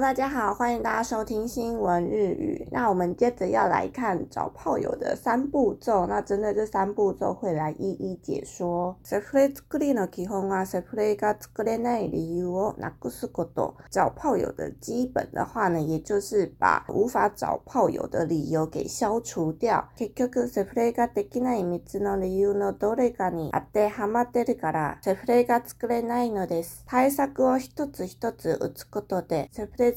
大家好，欢迎大家收听新闻日语。那我们接着要来看找炮友的三步骤。那针对这三步骤会来一一解说。セフレ作りの基本は、セフレが作れない理由をなくすこと。找炮友的基本的话呢，也就是把无法找炮友的理由给消除掉。結局、セフレができないの理由のどれかに当てはまってるから、セフレが作れないのです。対策を一つ一つ打つことで、セフレ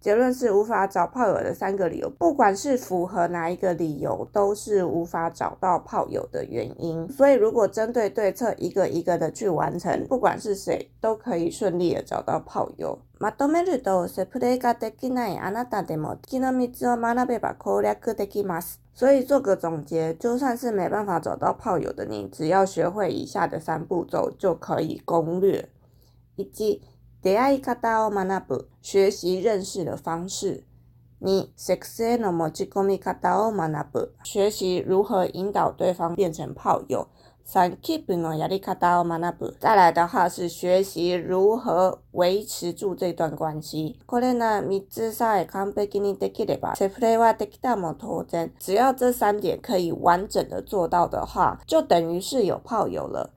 结论是无法找炮友的三个理由，不管是符合哪一个理由，都是无法找到炮友的原因。所以，如果针对对策一个一个的去完成，不管是谁，都可以顺利的找到炮友。まとめると、射プレができないあなたでも、気の蜜を学べば攻略できます。所以做个总结，就算是没办法找到炮友的你，只要学会以下的三步骤，就可以攻略。以及出会い方を学ぶ，学习认识的方式。二、セクシーな持ち込みカタを学ぶ，学习如何引导对方变成炮友。三、キープのやりカタを学ぶ，再来的话是学习如何维持住这段关系。これな三着さえ兼ねぎにできるば、セフレはできたも当然。只要这三点可以完整的做到的话，就等于是有炮友了。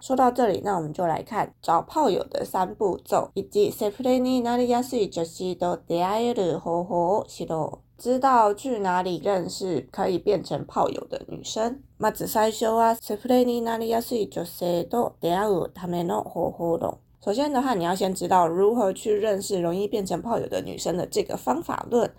说到这里，那我们就来看找炮友的三步骤，以及セフレニナリアスイジュシドデアエルホホシロ，知道去哪里认识可以变成炮友的女生。まず最初はセフレニナリアスイジュシドデアウためのホホロ。首先的话，你要先知道如何去认识容易变成炮友的女生的这个方法论。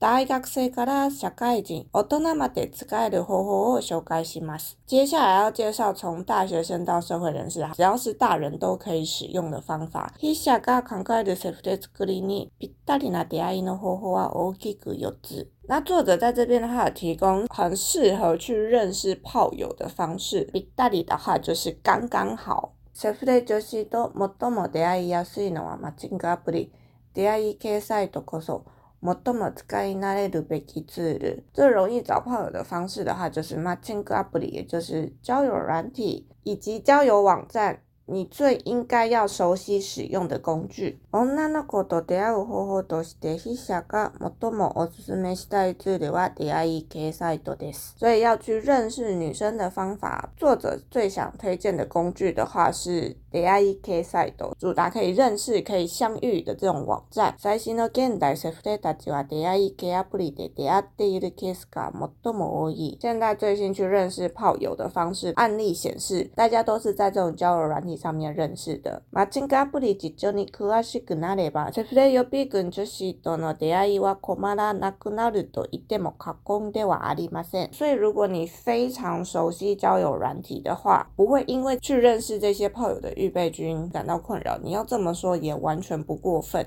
大学生から社会人、大人まで使える方法を紹介します。接下来要介绍从大学生到社会人士，只要是大人都可以使用的方法。筆者が考えるセフレ作りにぴったりな出会いの方法は大きく4つ。那作者在这边的话，提供很适合去认识炮友的方式。ぴったり的话就是刚刚好。セフレ女子と最も出会いやすいのはマッチングアプリ、出会い系サイトこそ。最も使い慣れるべき最容易找朋友的方式的话，就是マッチングアプリ，也就是交友软体以及交友网站，你最应该要熟悉使用的工具。女の子と出会い方法として、ひしがモトおすすめしたいツールは出会い多です。所以要去认识女生的方法，作者最想推荐的工具的话是。出会いサイト、主打可以认识、可以相遇的这种网站。最新の現代セフレたちは出会い系アプリで出会っているケースが最も多い。现在最新去认识炮友的方式案例显示，大家都是在这种交友软体上面认识的。マッチングアプリ実情に詳しくなれば、セフレ予備軍女子との出会いは困らなくなると言っても過言ではありません。所以如果你非常熟悉交友软体的话，不会因为去认识这些炮友的。预备军感到困扰，你要这么说也完全不过分。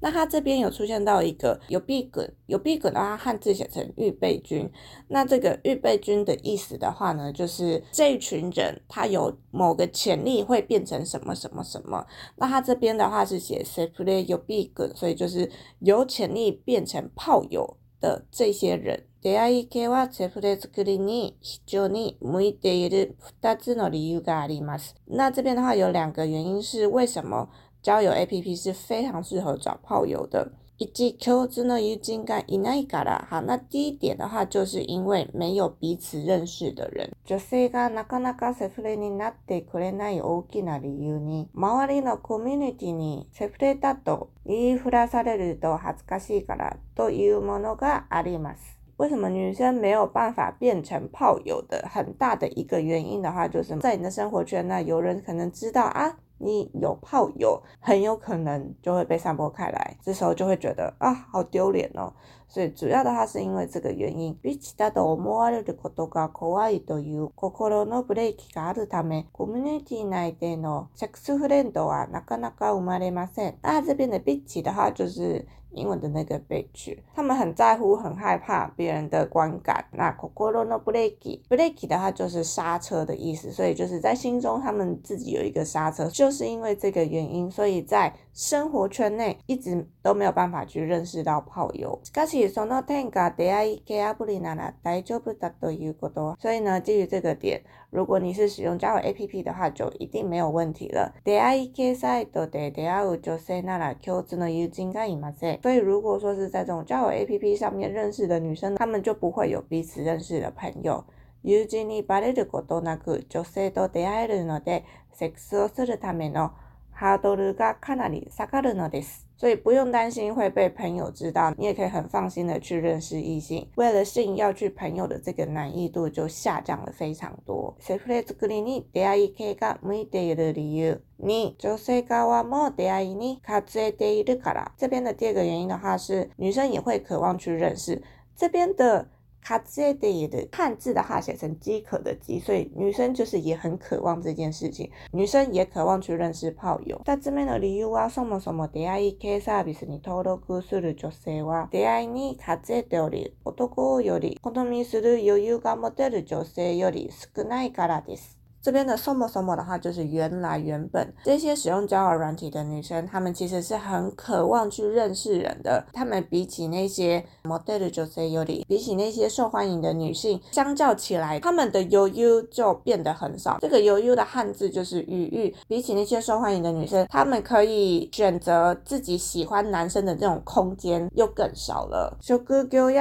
那他这边有出现到一个有 big 有 big 的，话，汉字写成预备军。那这个预备军的意思的话呢，就是这一群人他有某个潜力会变成什么什么什么。那他这边的话是写 s e p a a t 有 big，所以就是有潜力变成炮友的这些人。出会い系はセフレ作りに非常に向いている二つの理由があります。那这边的话有两个原因是为什么交友 APP 是非常适合找炮友的。一共通の友人がいないから。好，那第一点的话，就是因为没有彼此认识的人。女性がなかなかセフレになってくれない大きな理由に、周りのコミュニティにセフレだと言いふらされると恥ずかしいからというものがあります。为什么女生没有办法变成炮友的很大的一个原因的话，就是在你的生活圈，那有人可能知道啊，你有炮友，很有可能就会被散播开来，这时候就会觉得啊，好丢脸哦。所以主要的话是因为这个原因。那这边的比起的话就是。英文的那个悲剧，他们很在乎，很害怕别人的观感。那 o o o no r b コロのブ y b キ，ブレー y 的话就是刹车的意思，所以就是在心中他们自己有一个刹车，就是因为这个原因，所以在生活圈内一直都没有办法去认识到炮友。しかしその天が出会い気あぶりなら大丈夫だということ。所以呢，基于这个点。如果你是使用 j a v APP a 的话，就一定没有问题了。出会い系サイトで出会う女性なら共通の友人がいません。所以如果说是在这种交友 APP 上面认识的女生，她们就不会有彼此认识的朋友。友人にバレることなく女性と出会えるので、セックスをするためのハードルがかなり下がるのです。所以不用担心会被朋友知道，你也可以很放心的去认识异性。为了性要去朋友的这个难易度就下降了非常多。セフレズクリーに出会い傾向向いている理由に、女性側も出会いに活躍ているから。这边的第二个原因的话是，女生也会渴望去认识这边的。卡兹的也的汉字的话写成饥渴的饥，所以女生就是也很渴望这件事情，女生也渴望去认识炮友。二つ目の理由はそもそも出会い系サービスに登録する女性は出会いに数えており、男より好みする余裕が持てる女性より少ないからです。这边的 s o m o s o m o 的话，就是原来原本这些使用交友软体的女生，她们其实是很渴望去认识人的。她们比起那些模特儿女性，有理，比起那些受欢迎的女性，相较起来，她们的悠悠就变得很少。这个悠悠的汉字就是余余。比起那些受欢迎的女生，她们可以选择自己喜欢男生的这种空间又更少了。求給女力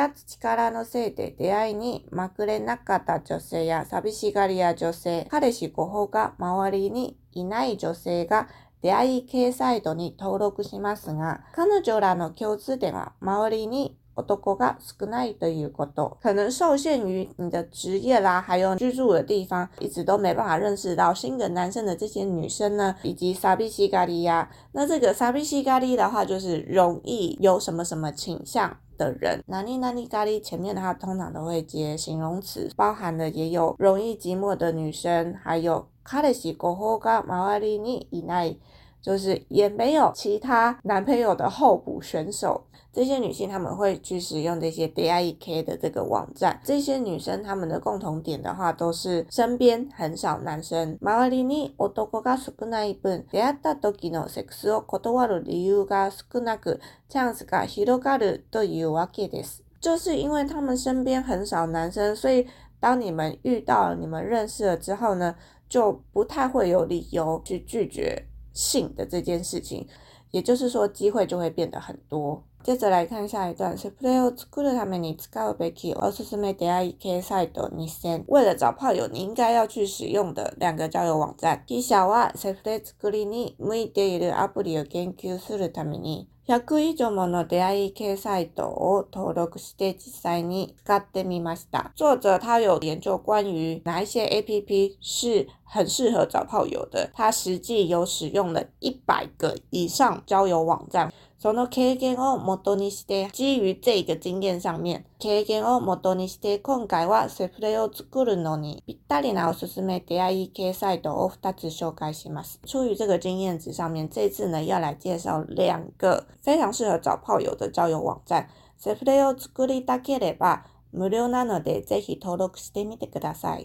のせいで出会いにまくれなかった女性や寂しがりや女性、彼し誤報が周りにいない女性が出会い系サイトに登録しますが、彼女らの共通点は周りに男が少ないということ。可能受限于你的职业啦，还有居住的地方，一直都没办法认识到新的男生的这些女生呢，以及サビシガリ呀。那这个サビシガリ的话，就是容易有什么什么倾向。的人，哪里哪里咖喱前面，它通常都会接形容词，包含的也有容易寂寞的女生，还有卡里西古霍噶马瓦里尼以内，就是也没有其他男朋友的候补选手。这些女性他们会去使用这些 B I E K 的这个网站。这些女生她们的共同点的话，都是身边很少男生。周りに男が少ない分、出会った時のセックスを断る理由が少なく、チャンスが広がるというわけです。就是因为她们身边很少男生，所以当你们遇到、你们认识了之后呢，就不太会有理由去拒绝性的这件事情。也就是说，机会就会变得很多。接着来看下一段，スプ a y を作るために使うべきおすすめ出会い系サイト日線。为了找炮友，你应该要去使用的两个交友网站。記者はセプレ作りに向いているアプリを研究するために、100以上もの出会い系サイトを登録して実際に使ってみました。作者他有研究关于哪一些 APP 是很适合找炮友的，他实际有使用了100个以上交友网站。その経験をもとにして、基于这个经验上面、経験をもとにして、今回はセフレを作るのにぴったりなおすすめ出会い系サイトを2つ紹介します。出于这个经验值上面，这次呢要来介绍两个非常适合找炮友的交友网站。セフレを作りたければ、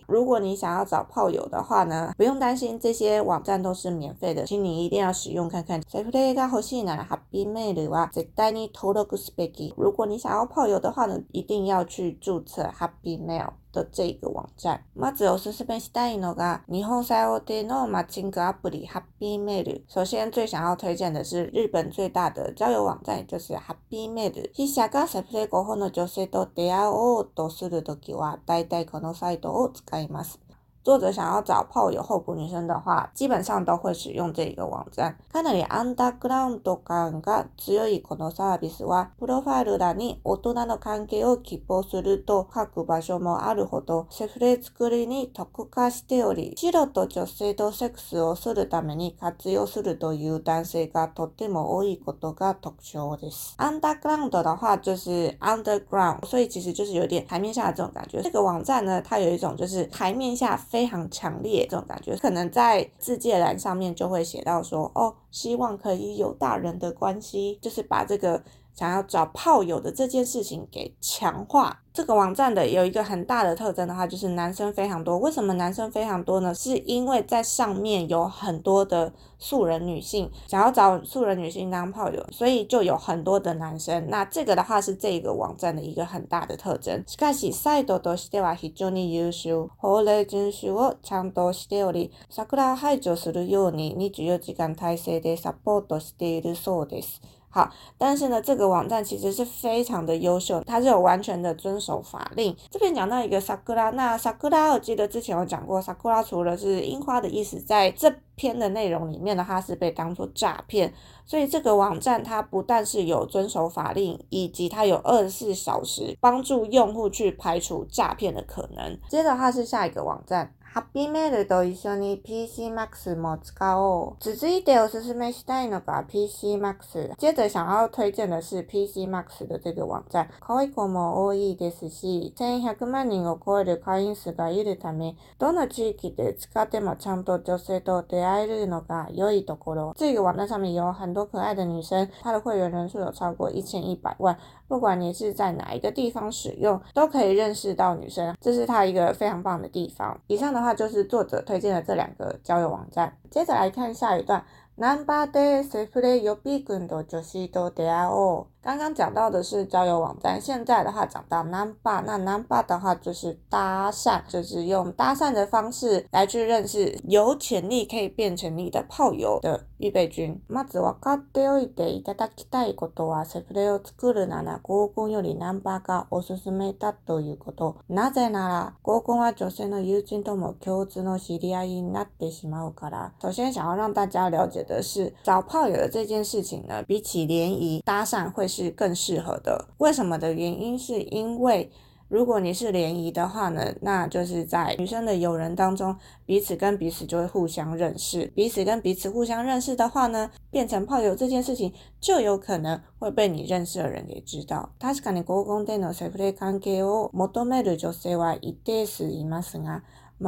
如果你想要找炮友的话呢，不用担心，这些网站都是免费的，请你一定要试用看看。セフレが欲しいならハッピーメールは、で带你投入到游戏。如果你想要泡友的话呢，一定要去注册哈皮 mail。的这个网站。まずおすすめしたいのが、日本最大手のマッチングアプリ Happy Mail。首先最想要推荐的是日本最大的交友網站，就是 Happy Mail。筆者がセプレ後の女性と出会おうとするときは、大体このサイトを使います。作者想要找炮友候补女生的话，基本上都会使用这一个网站。かなりアンダーグラウンド感が強いこのサービスは、プロファイル欄に大人の関係を希望すると書く場所もあるほど、セフレ作りに特化しており、白と女性とセックスをするために活用するという男性がとっても多いことが特徴です。アンダーグラウンド的话就是 underground，所以其实就是有点台面下的这种感觉。这个网站呢，它有一种就是台面下非非常强烈这种感觉，可能在自介栏上面就会写到说，哦，希望可以有大人的关系，就是把这个想要找炮友的这件事情给强化。这个网站的有一个很大的特征的话，就是男生非常多。为什么男生非常多呢？是因为在上面有很多的素人女性想要找素人女性当炮友，所以就有很多的男生。那这个的话是这个网站的一个很大的特征。好，但是呢，这个网站其实是非常的优秀，它是有完全的遵守法令。这边讲到一个萨克拉，那萨克拉，我记得之前有讲过，萨克拉除了是樱花的意思，在这篇的内容里面呢，它是被当做诈骗。所以这个网站它不但是有遵守法令，以及它有二十四小时帮助用户去排除诈骗的可能。接着它是下一个网站。ハッピーメールと一緒に PCMax も使おう。続いておすすめしたいのが PCMax。接着想要推薦的是 PCMax 的这个网站。可愛い子も多いですし、1100万人を超える会員数がいるため、どの地域で使ってもちゃんと女性と出会えるのが良いところ。这个网站上面有很多可愛的女生，他的会员人数有超过1100万。不管你是在哪一个地方使用，都可以认识到女生，这是它一个非常棒的地方。以上的话就是作者推荐的这两个交友网站。接着来看下一段。南巴的谁弗雷有比と多就是都得啊哦。刚刚讲到的是交友网站，现在的话讲到南巴，那南巴的话就是搭讪，就是用搭讪的方式来去认识有潜力可以变成你的炮友的预备军。まず分かっておいていただきたいことは、セフレを作るなら合コンよりナンバーがおすすめだということ。なぜなら合コンは女性の友人とも共通の知り合いになってしまうから。首先想要让大家了解。的是找炮友的这件事情呢，比起联谊搭讪会是更适合的。为什么的原因是因为，如果你是联谊的话呢，那就是在女生的友人当中，彼此跟彼此就会互相认识，彼此跟彼此互相认识的话呢，变成炮友这件事情就有可能会被你认识的人给知道。そ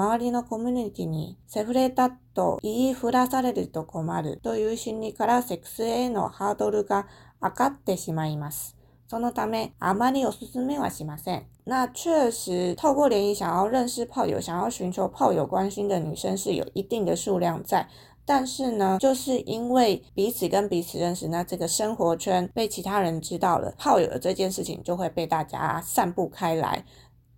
のため、あまりおすすめはしません。那确实，透过联谊想要认识炮友、想要寻求炮友关心的女生是有一定的数量在，但是呢，就是因为彼此跟彼此认识，那这个生活圈被其他人知道了，炮友的这件事情就会被大家散布开来。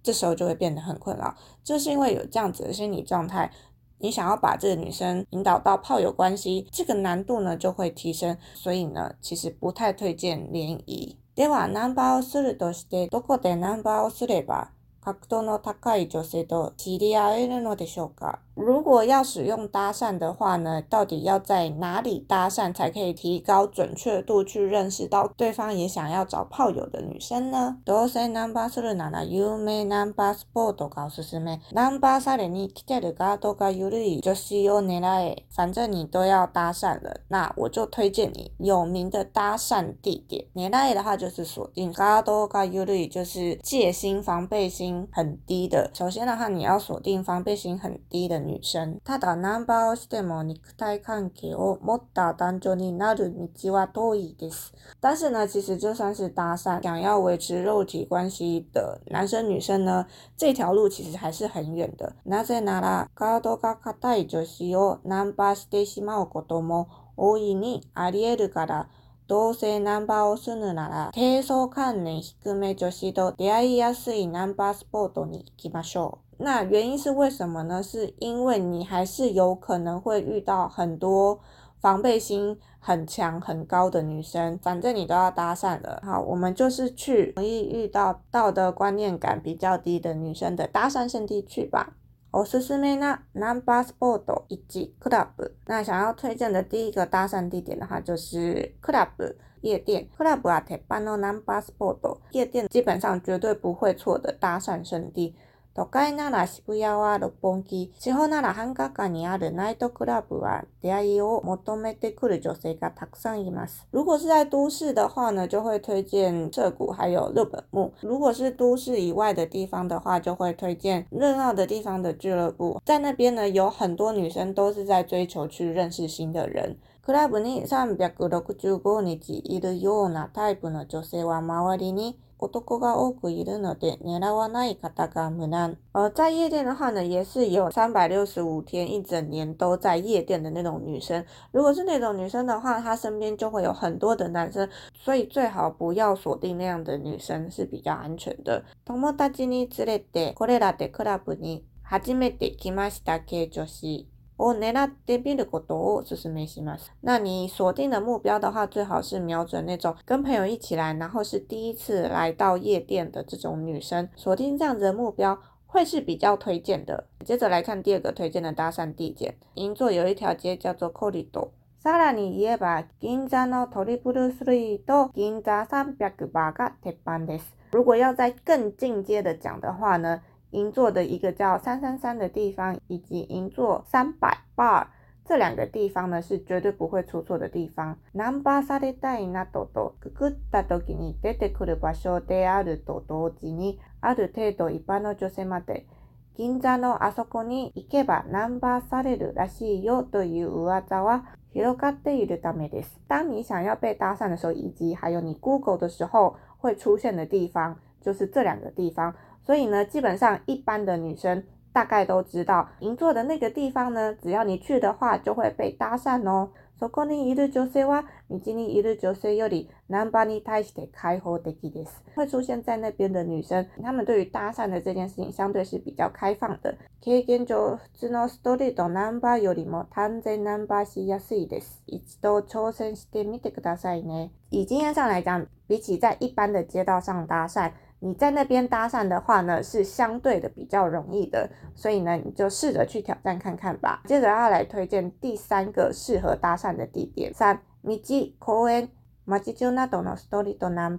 这时候就会变得很困扰，就是因为有这样子的心理状态，你想要把这个女生引导到炮友关系，这个难度呢就会提升，所以呢，其实不太推荐联谊。では、ナンバーをするとして、どこでナンバーをすれば、格闘の高い女性と知り合えるのでしょうか？如果要使用搭讪的话呢，到底要在哪里搭讪才可以提高准确度，去认识到对方也想要找炮友的女生呢？どうせナンバーするなら有名ナンバースポットがおすすめ。ナンバーされに来てるガードが緩い女子優年齢。反正你都要搭讪了，那我就推荐你有名的搭讪地点。年齢的话就是锁定，ガードが緩い就是戒心、防备心很低的。首先的话，你要锁定防备心很低的。女生。ただナンバーをしても肉体関係を持った男女になる道は遠いです。但是呢，其实就算是搭讪，想要维持肉体关系的男生女生呢，这条路其实还是很远的。なぜなら、ガードが硬い女子をナンバーしてしまうことも大いにあり得るから。うせナンバーをするなら、低層関連低め女子と出会いやすいナンバースポートに行きましょう。那原因是为什么呢？是因为你还是有可能会遇到很多防备心很强、很高的女生，反正你都要搭讪了。好，我们就是去容易遇到道德观念感比较低的女生的搭讪圣地去吧。我是斯梅娜南巴斯波多伊基克拉布。那想要推荐的第一个搭讪地点的话，就是克拉布夜店，克拉布拉特巴诺 s p o 波多夜店，基本上绝对不会错的搭讪圣地。都会なら渋谷は六本木、地方なら半価下にあるナイトクラブは出会いを求めてくる女性がたくさんいます。如果是在都市的话呢，就会推荐涩谷还有日本木。如果是都市以外的地方的话，就会推荐热闹的地方的俱乐部，在那边呢，有很多女生都是在追求去认识新的人。クラブに365日いるようなタイプの女性は周りに男が多くいるので狙わない方が無難。而在夜店的话呢，也是有三百六十五天一整年都在夜店的那种女生。如果是那种女生的话，她身边就会有很多的男生，所以最好不要锁定那样的女生是比较安全的。友達に連れてこれらでクラブに初めて来ました系女子。哦，ねらってびることが多いです。那你锁定的目标的话，最好是瞄准那种跟朋友一起来，然后是第一次来到夜店的这种女生，锁定这样子的目标会是比较推荐的。接着来看第二个推荐的搭讪地点，银座有一条街叫做 c o r r i 高立通。さらに言えば、銀座のトリプルスリーと銀座三百バーが鉄板です。如果要在更进阶的讲的话呢？银座的一个叫三三三的地方，以及银座三百 bar 这两个地方呢是绝对不会出错的地方。ナンバーされたいなどとくくった時に出てくる場所であると同時に、ある程度一般の女性まで銀座のあそこに行けばナンバーされるらしいよという噂は広がっているためです。当你想要被搭讪的时候，以及还有你 Google 的时候会出现的地方，就是这两个地方。所以呢，基本上一般的女生大概都知道，银座的那个地方呢，只要你去的话，就会被搭讪哦。会出现在那边的女生，她们对于搭讪的这件事情，相对是比较开放的。经验上，普通のストリートナンバーよりも単純ナンバーしやすいです。一度挑戦してみてくださいね。以经验上来讲，比起在一般的街道上搭讪。你在那边搭讪的话呢，是相对的比较容易的，所以呢，你就试着去挑战看看吧。接着要来推荐第三个适合搭讪的地点：三，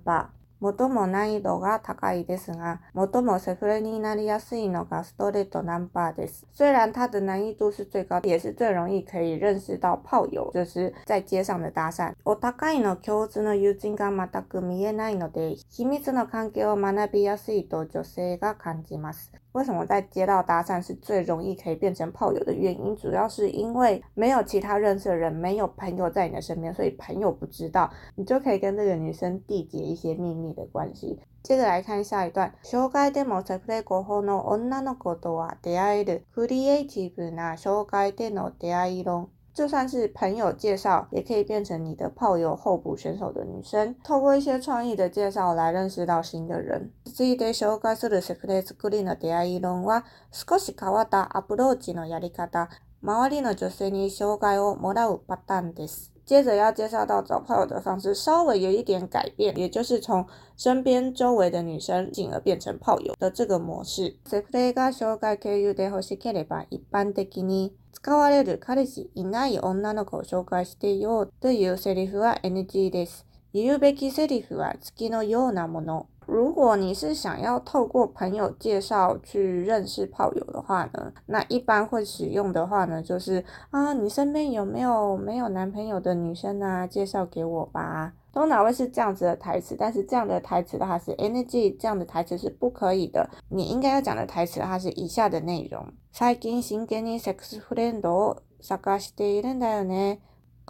道。最も難易度が高いですが、最もセフレになりやすいのがストレートナンバーです。虽然它的難易度是最高，也是最容易可以认识到炮友，就是在街上的搭讪。お高いの共通の友人が全く見えないので、秘密の関係を学びやすいと女性が感じます。为什么在街道搭讪是最容易可以变成炮友的原因，主要是因为没有其他认识的人，没有朋友在你的身边，所以朋友不知道，你就可以跟这个女生缔结一些秘密的关系。接着来看下一段，紹介でモテプレイ过后の女の子とああ出会いるクリエイティブな紹介での出会い論。就算是朋友介绍，也可以变成你的炮友候补选手的女生，透过一些创意的介绍来认识到新的人。次いで紹介するセレの出会い論は、少し変わったアプローチのやり方、周りの女性にをもらうパターンです。接着要介绍到找炮友的方式稍微有一点改变，也就是从身边周围的女生进而变成炮友的这个模式。セフレが紹介経由で欲しければ一般的に使われる彼氏いない女の子を紹介してよというセリフは NG です。言うべきセリフは月のようなもの如果你是想要透过朋友介绍去认识炮友的话呢，那一般会使用的话呢，就是啊，你身边有没有没有男朋友的女生啊，介绍给我吧，都哪位是这样子的台词？但是这样的台词话是 energy，这样的台词是不可以的，你应该要讲的台词话是以下的内容。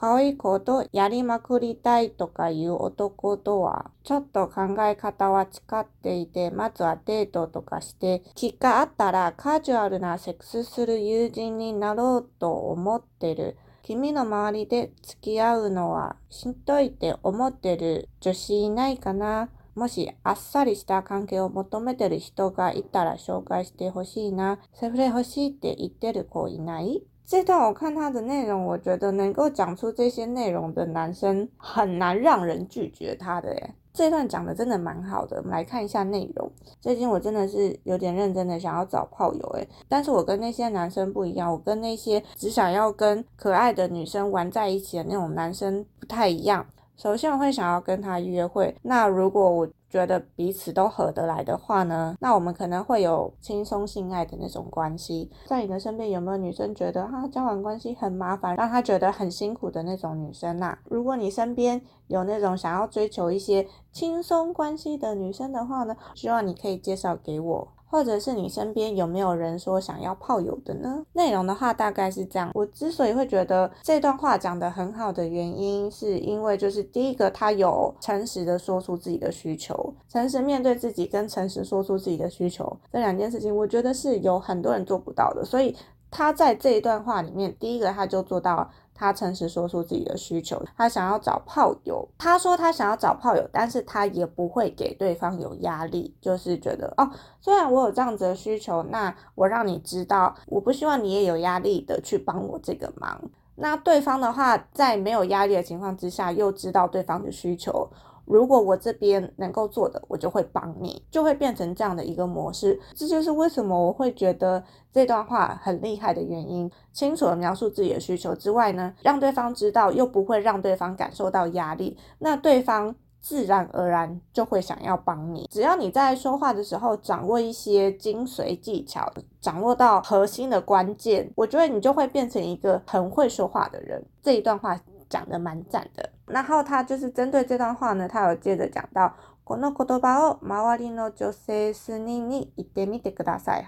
可愛い子とやりまくりたいとかいう男とは、ちょっと考え方は誓っていて、まずはデートとかして、気があったらカジュアルなセックスする友人になろうと思ってる。君の周りで付き合うのはしんどいって思ってる女子いないかなもしあっさりした関係を求めてる人がいたら紹介してほしいな。セフレ欲しいって言ってる子いない这段我看他的内容，我觉得能够讲出这些内容的男生很难让人拒绝他的哎。这段讲的真的蛮好的，我们来看一下内容。最近我真的是有点认真的想要找炮友哎，但是我跟那些男生不一样，我跟那些只想要跟可爱的女生玩在一起的那种男生不太一样。首先我会想要跟他约会，那如果我觉得彼此都合得来的话呢，那我们可能会有轻松性爱的那种关系。在你的身边有没有女生觉得啊，交往关系很麻烦，让她觉得很辛苦的那种女生呐？如果你身边有那种想要追求一些轻松关系的女生的话呢，希望你可以介绍给我。或者是你身边有没有人说想要泡友的呢？内容的话大概是这样。我之所以会觉得这段话讲得很好的原因，是因为就是第一个，他有诚实的说出自己的需求，诚实面对自己跟诚实说出自己的需求这两件事情，我觉得是有很多人做不到的。所以他在这一段话里面，第一个他就做到。他诚实说出自己的需求，他想要找炮友。他说他想要找炮友，但是他也不会给对方有压力，就是觉得哦，虽然我有这样子的需求，那我让你知道，我不希望你也有压力的去帮我这个忙。那对方的话，在没有压力的情况之下，又知道对方的需求。如果我这边能够做的，我就会帮你，就会变成这样的一个模式。这就是为什么我会觉得这段话很厉害的原因。清楚的描述自己的需求之外呢，让对方知道又不会让对方感受到压力，那对方自然而然就会想要帮你。只要你在说话的时候掌握一些精髓技巧，掌握到核心的关键，我觉得你就会变成一个很会说话的人。这一段话。讲的蛮赞的，然后他就是针对这段话呢，他有接着讲到。所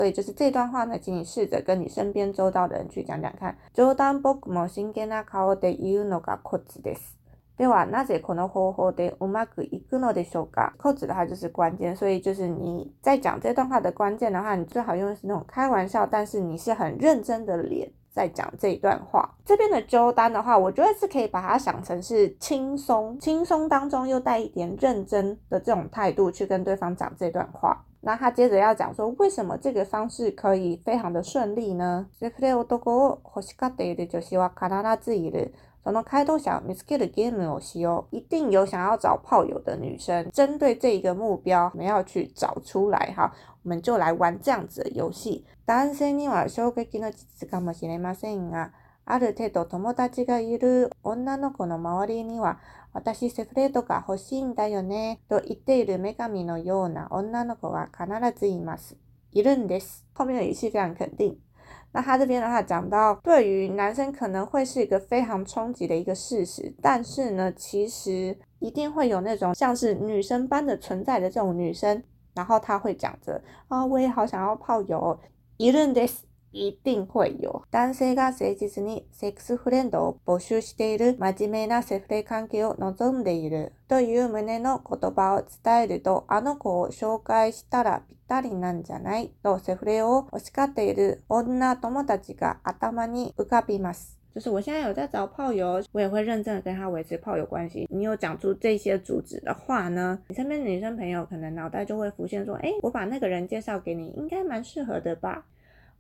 以就是这段话呢，请你试着跟你身边周到的人去讲讲看。扣子的话就是关键，所以就是你在讲这段话的关键的话，你最好用的是那种开玩笑，但是你是很认真的脸。在讲这一段话，这边的周丹的话，我觉得是可以把它想成是轻松，轻松当中又带一点认真的这种态度去跟对方讲这段话。那他接着要讲说，为什么这个方式可以非常的顺利呢？その答者を見つけるゲームをしよう。一定有想要找炮友的女生，针对这一个目标，我们要去找出来哈。我们就来玩这样子的游戏。男性には衝撃の事実かもしれませんが、ある程度友達がいる女の子の周りには、私セフレートが欲しいんだよねと言っている女神のような女の子が必ずいます。いるんです。后面の语气非常肯定。那他这边的话讲到，对于男生可能会是一个非常冲击的一个事实，但是呢，其实一定会有那种像是女生般的存在的这种女生，然后他会讲着啊，我也好想要泡友，一论 this。一定会有。男性が誠実にセックスフレンドを募集している真面目なセフレ関係を望んでいるという旨の言葉を伝えると、あの子を紹介したらぴったりなんじゃないとセフレを欲しがっている女友達が頭に浮かびます。就是我现在有在找炮友，我也会认真的跟他维持炮友关系。你有讲出这些主旨的话呢，你身边的女生朋友可能脑袋就会浮现说，哎，我把那个人介绍给你，应该蛮适合的吧？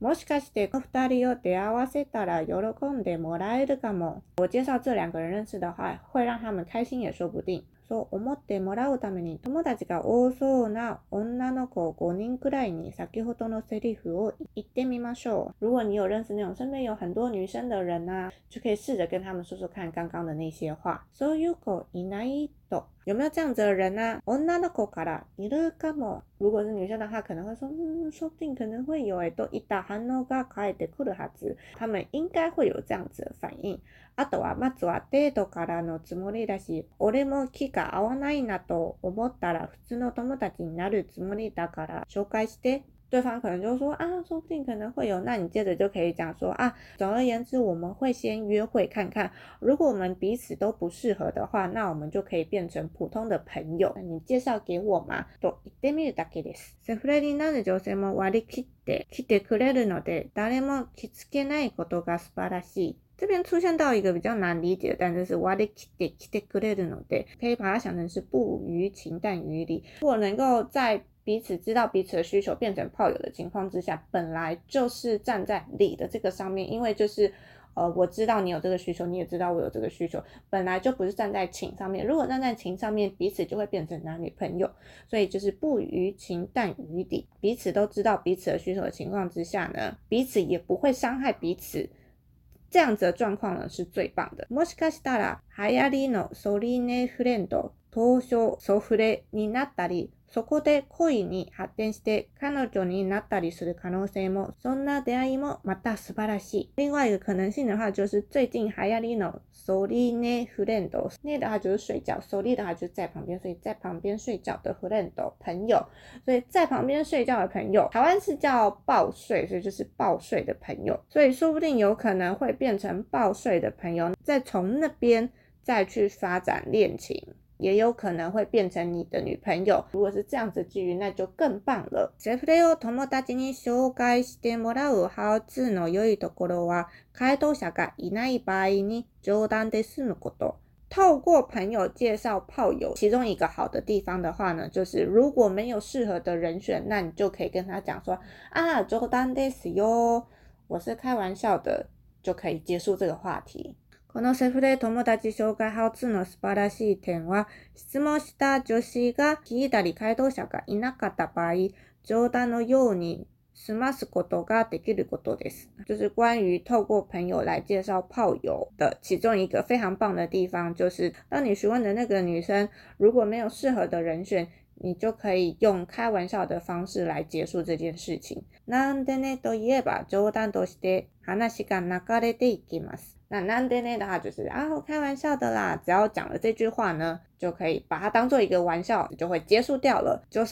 もしかして二人を出会わせたら喜んでもらえるかも。我介绍这两个人认识的话，会让他们开心也说不定。そう思ってもらうために友達が多そうな女の子5人くらいに先ほどのセリフを言ってみましょう。如果你有认识那种身边有很多女生的人啊，就可以试着跟他们说说看刚刚的那些话。そういう子いないと。有没有这样子的人呢、啊？女の子からいるかも。如果是女生的话，可能会说，嗯，说不定可能会有诶、欸、といった反応が返ってくるはず。他们应该会有这样子的反应。あとは、まずはデートからのつもりだし、俺も気が合わないなと思ったら普通の友達になるつもりだから紹介して对方可能就说啊，说不定可能会有，那你接着就可以讲说啊，总而言之，我们会先约会看看，如果我们彼此都不适合的话，那我们就可以变成普通的朋友。你介绍给我嘛？と言ってみるだけです。セフレになる女性も割り切って来てくれるので、誰も気付けないことが素晴らしい。这边出现到一个比较难理解的单词是，可以把它想成是不于情但于理。如果能够在彼此知道彼此的需求变成炮友的情况之下，本来就是站在理的这个上面，因为就是呃，我知道你有这个需求，你也知道我有这个需求，本来就不是站在情上面。如果站在情上面，彼此就会变成男女朋友。所以就是不于情但于理，彼此都知道彼此的需求的情况之下呢，彼此也不会伤害彼此。这样子的状况呢，是最棒的。そこで恋に発展して彼女になったりする可能性も、そんな出会いもまた素晴らしい。另外，可能的话，就是最近 h 行り l の soli の f r i e n d o 的话就是睡觉，soli 的话就在旁边，所以在旁边睡觉的 f r i e n d o 朋友，所以在旁边睡觉的朋友，台湾是叫抱睡，所以就是抱睡的朋友，所以说不定有可能会变成抱睡的朋友，再从那边再去发展恋情。也有可能会变成你的女朋友。如果是这样子机于，那就更棒了。透过朋友介绍炮友，其中一个好的地方的话呢，就是如果没有适合的人选，那你就可以跟他讲说啊，ジョです我是开玩笑的，就可以结束这个话题。このセフレ友達紹介ハウ初の素晴らしい点は、質問した女子が聞いたり回答者がいなかった場合、冗談のように済ますことができることです。就是关于透过朋友来介绍炮友的其中一个非常棒的地方，就是当你询问的那个女生如果没有适合的人选，你就可以用开玩笑的方式来结束这件事情。那那那那的话就是啊，开玩笑的啦。只要讲了这句话呢，就可以把它当做一个玩笑，就会结束掉了。所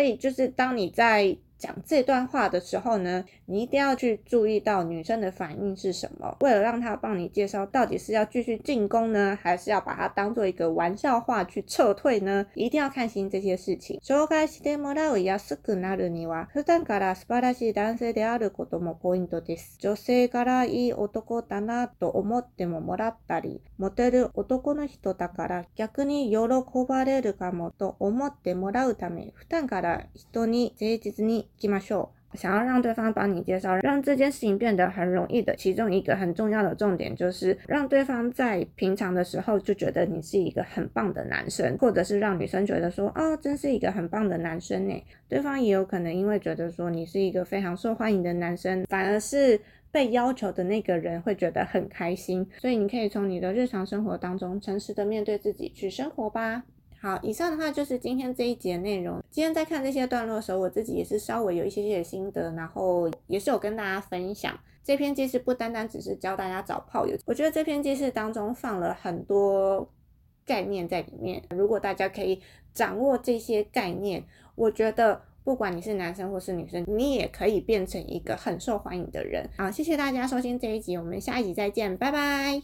以就是当你在讲这段话的时候呢，你一定要去注意到女生的反应是什么。为了让她帮你介绍，到底是要继续进攻呢，还是要把它当做一个玩笑话去撤退呢？一定要看清这些事情。紹介してもらう安くなるには、普段から素晴らしい男性であることもポイントです。女性からいい男だなと思ってももらったり、モテる男の人だから逆に喜ばれるかもと思ってもらうため、普段から人に誠実に起码说，想要让对方帮你介绍，让这件事情变得很容易的，其中一个很重要的重点就是，让对方在平常的时候就觉得你是一个很棒的男生，或者是让女生觉得说，哦，真是一个很棒的男生呢。对方也有可能因为觉得说你是一个非常受欢迎的男生，反而是被要求的那个人会觉得很开心。所以你可以从你的日常生活当中，诚实的面对自己去生活吧。好，以上的话就是今天这一节内容。今天在看这些段落的时候，我自己也是稍微有一些些心得，然后也是有跟大家分享。这篇记事不单单只是教大家找炮友，我觉得这篇记事当中放了很多概念在里面。如果大家可以掌握这些概念，我觉得不管你是男生或是女生，你也可以变成一个很受欢迎的人好，谢谢大家收听这一集，我们下一集再见，拜拜。